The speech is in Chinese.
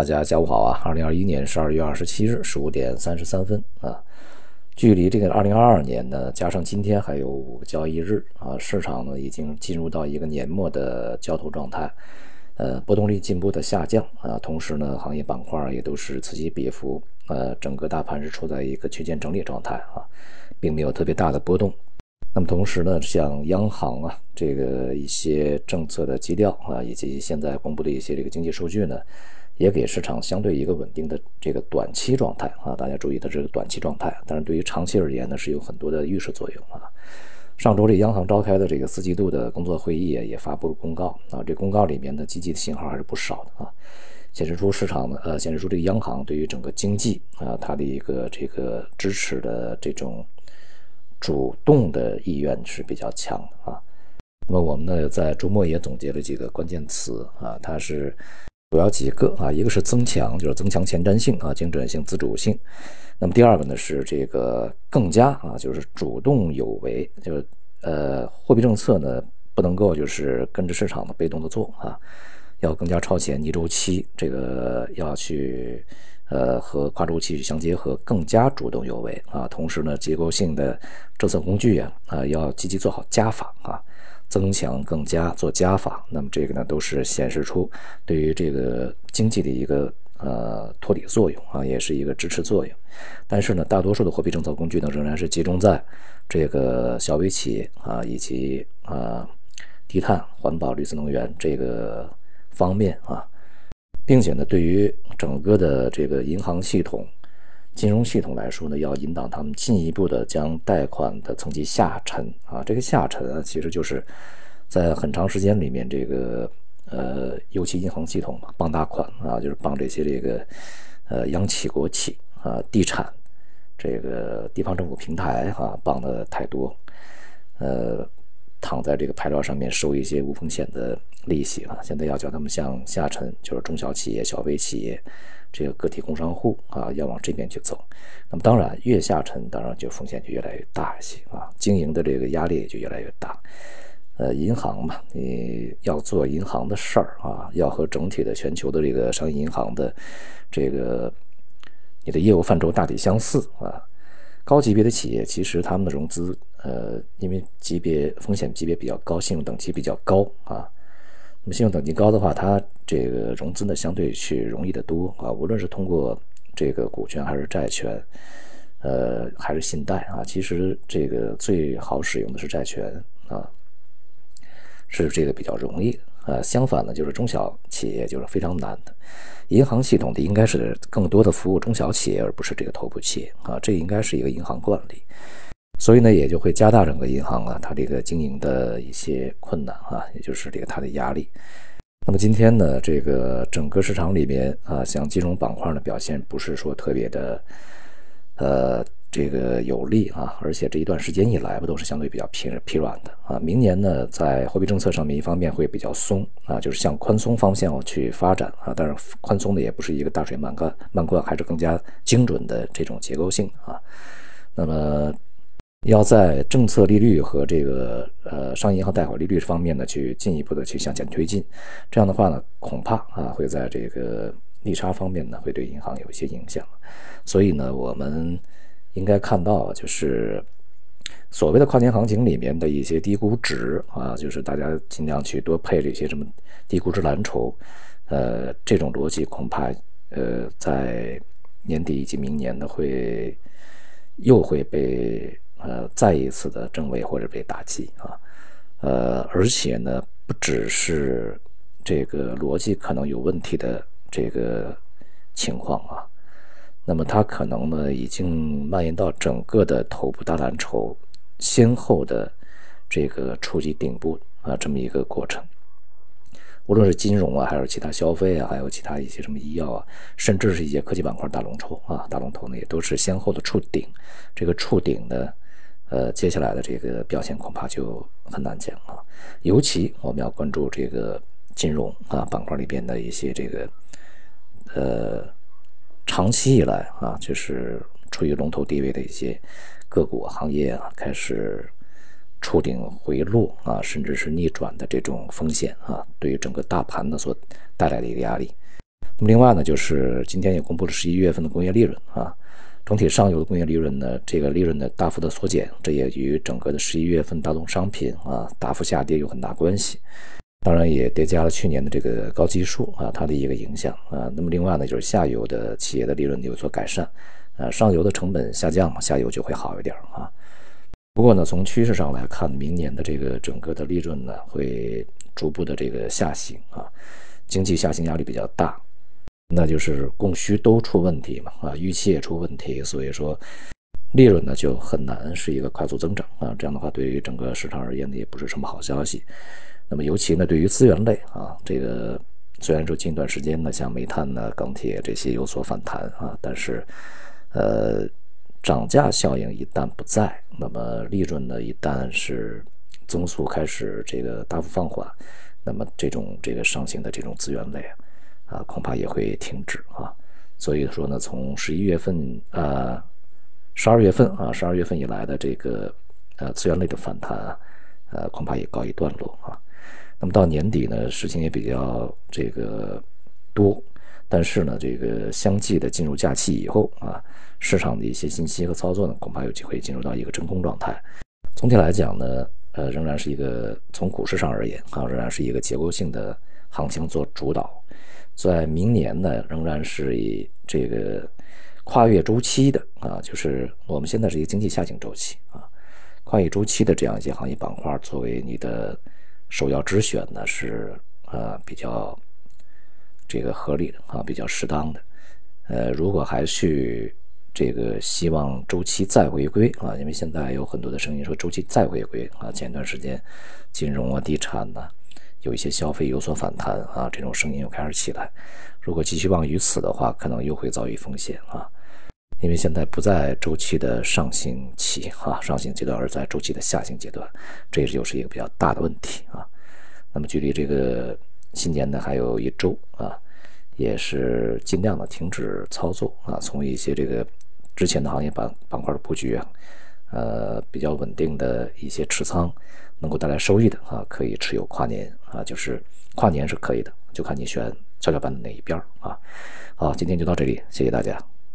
大家下午好啊！二零二一年十二月二十七日十五点三十三分啊，距离这个二零二二年呢，加上今天还有五个交易日啊，市场呢已经进入到一个年末的交投状态，呃，波动率进一步的下降啊，同时呢，行业板块也都是此起彼伏，呃，整个大盘是处在一个区间整理状态啊，并没有特别大的波动。那么同时呢，像央行啊，这个一些政策的基调啊，以及现在公布的一些这个经济数据呢。也给市场相对一个稳定的这个短期状态啊，大家注意它这个短期状态，但是对于长期而言呢，是有很多的预示作用啊。上周这央行召开的这个四季度的工作会议也发布了公告啊，这公告里面的积极的信号还是不少的啊，显示出市场呢，呃，显示出这个央行对于整个经济啊，它的一个这个支持的这种主动的意愿是比较强的啊。那么我们呢，在周末也总结了几个关键词啊，它是。主要几个啊，一个是增强，就是增强前瞻性啊，精准性、自主性。那么第二个呢是这个更加啊，就是主动有为，就是呃，货币政策呢不能够就是跟着市场的被动的做啊，要更加超前、逆周期，这个要去呃和跨周期相结合，更加主动有为啊。同时呢，结构性的政策工具啊啊要积极做好加法啊。增强更加做加法，那么这个呢都是显示出对于这个经济的一个呃托底作用啊，也是一个支持作用。但是呢，大多数的货币政策工具呢仍然是集中在这个小微企业啊以及啊低碳环保绿色能源这个方面啊，并且呢对于整个的这个银行系统。金融系统来说呢，要引导他们进一步的将贷款的层级下沉啊，这个下沉啊，其实就是在很长时间里面，这个呃，尤其银行系统帮大款啊，就是帮这些这个呃央企国企啊，地产这个地方政府平台啊，帮的太多，呃，躺在这个牌照上面收一些无风险的利息啊，现在要叫他们向下沉，就是中小企业、小微企业。这个个体工商户啊，要往这边去走，那么当然越下沉，当然就风险就越来越大一些啊，经营的这个压力也就越来越大。呃，银行嘛，你要做银行的事儿啊，要和整体的全球的这个商业银行的这个你的业务范畴大体相似啊。高级别的企业其实他们的融资，呃，因为级别风险级别比较高，信用等级比较高啊。那么信用等级高的话，它这个融资呢相对去容易的多啊，无论是通过这个股权还是债权，呃，还是信贷啊，其实这个最好使用的是债权啊，是这个比较容易啊。相反呢，就是中小企业就是非常难的。银行系统的应该是更多的服务中小企业，而不是这个头部企业啊，这应该是一个银行惯例。所以呢，也就会加大整个银行啊，它这个经营的一些困难啊，也就是这个它的压力。那么今天呢，这个整个市场里面啊，像金融板块的表现不是说特别的，呃，这个有利啊，而且这一段时间以来不都是相对比较疲疲软的啊。明年呢，在货币政策上面，一方面会比较松啊，就是向宽松方向去发展啊，但是宽松的也不是一个大水漫灌漫灌，还是更加精准的这种结构性啊。那么。要在政策利率和这个呃商业银行贷款利率方面呢，去进一步的去向前推进，这样的话呢，恐怕啊会在这个利差方面呢，会对银行有一些影响。所以呢，我们应该看到，就是所谓的跨年行情里面的一些低估值啊，就是大家尽量去多配这些什么低估值蓝筹，呃，这种逻辑恐怕呃在年底以及明年呢，会又会被。呃，再一次的正位或者被打击啊，呃，而且呢，不只是这个逻辑可能有问题的这个情况啊，那么它可能呢，已经蔓延到整个的头部大蓝筹先后的这个触及顶部啊，这么一个过程。无论是金融啊，还是其他消费啊，还有其他一些什么医药啊，甚至是一些科技板块大龙头啊，大龙头呢，也都是先后的触顶。这个触顶呢。呃，接下来的这个表现恐怕就很难讲啊。尤其我们要关注这个金融啊板块里边的一些这个呃长期以来啊，就是处于龙头地位的一些个股行业啊，开始触顶回落啊，甚至是逆转的这种风险啊，对于整个大盘呢所带来的一个压力。那么另外呢，就是今天也公布了十一月份的工业利润啊，整体上游的工业利润呢，这个利润的大幅的缩减，这也与整个的十一月份大宗商品啊大幅下跌有很大关系。当然也叠加了去年的这个高基数啊，它的一个影响啊。那么另外呢，就是下游的企业的利润有所改善，啊，上游的成本下降，下游就会好一点啊。不过呢，从趋势上来看，明年的这个整个的利润呢，会逐步的这个下行啊，经济下行压力比较大。那就是供需都出问题嘛，啊，预期也出问题，所以说利润呢就很难是一个快速增长啊。这样的话，对于整个市场而言呢，也不是什么好消息。那么尤其呢，对于资源类啊，这个虽然说近段时间呢，像煤炭呢、钢铁这些有所反弹啊，但是呃，涨价效应一旦不在，那么利润呢一旦是增速开始这个大幅放缓，那么这种这个上行的这种资源类。啊，恐怕也会停止啊，所以说呢，从十一月份啊，十二月份啊，十二月份以来的这个呃资源类的反弹啊，呃，恐怕也告一段落啊。那么到年底呢，事情也比较这个多，但是呢，这个相继的进入假期以后啊，市场的一些信息和操作呢，恐怕有机会进入到一个真空状态。总体来讲呢，呃，仍然是一个从股市上而言啊，仍然是一个结构性的行情做主导。在明年呢，仍然是以这个跨越周期的啊，就是我们现在是一个经济下行周期啊，跨越周期的这样一些行业板块作为你的首要之选呢，是呃比较这个合理的啊，比较适当的。呃，如果还去这个希望周期再回归啊，因为现在有很多的声音说周期再回归啊，前段时间金融啊、地产呐。有一些消费有所反弹啊，这种声音又开始起来。如果寄希望于此的话，可能又会遭遇风险啊，因为现在不在周期的上行期啊，上行阶段，而在周期的下行阶段，这又是一个比较大的问题啊。那么距离这个新年呢还有一周啊，也是尽量的停止操作啊，从一些这个之前的行业板板块的布局啊，呃，比较稳定的一些持仓。能够带来收益的啊，可以持有跨年啊，就是跨年是可以的，就看你选跷跷板的哪一边啊。好，今天就到这里，谢谢大家。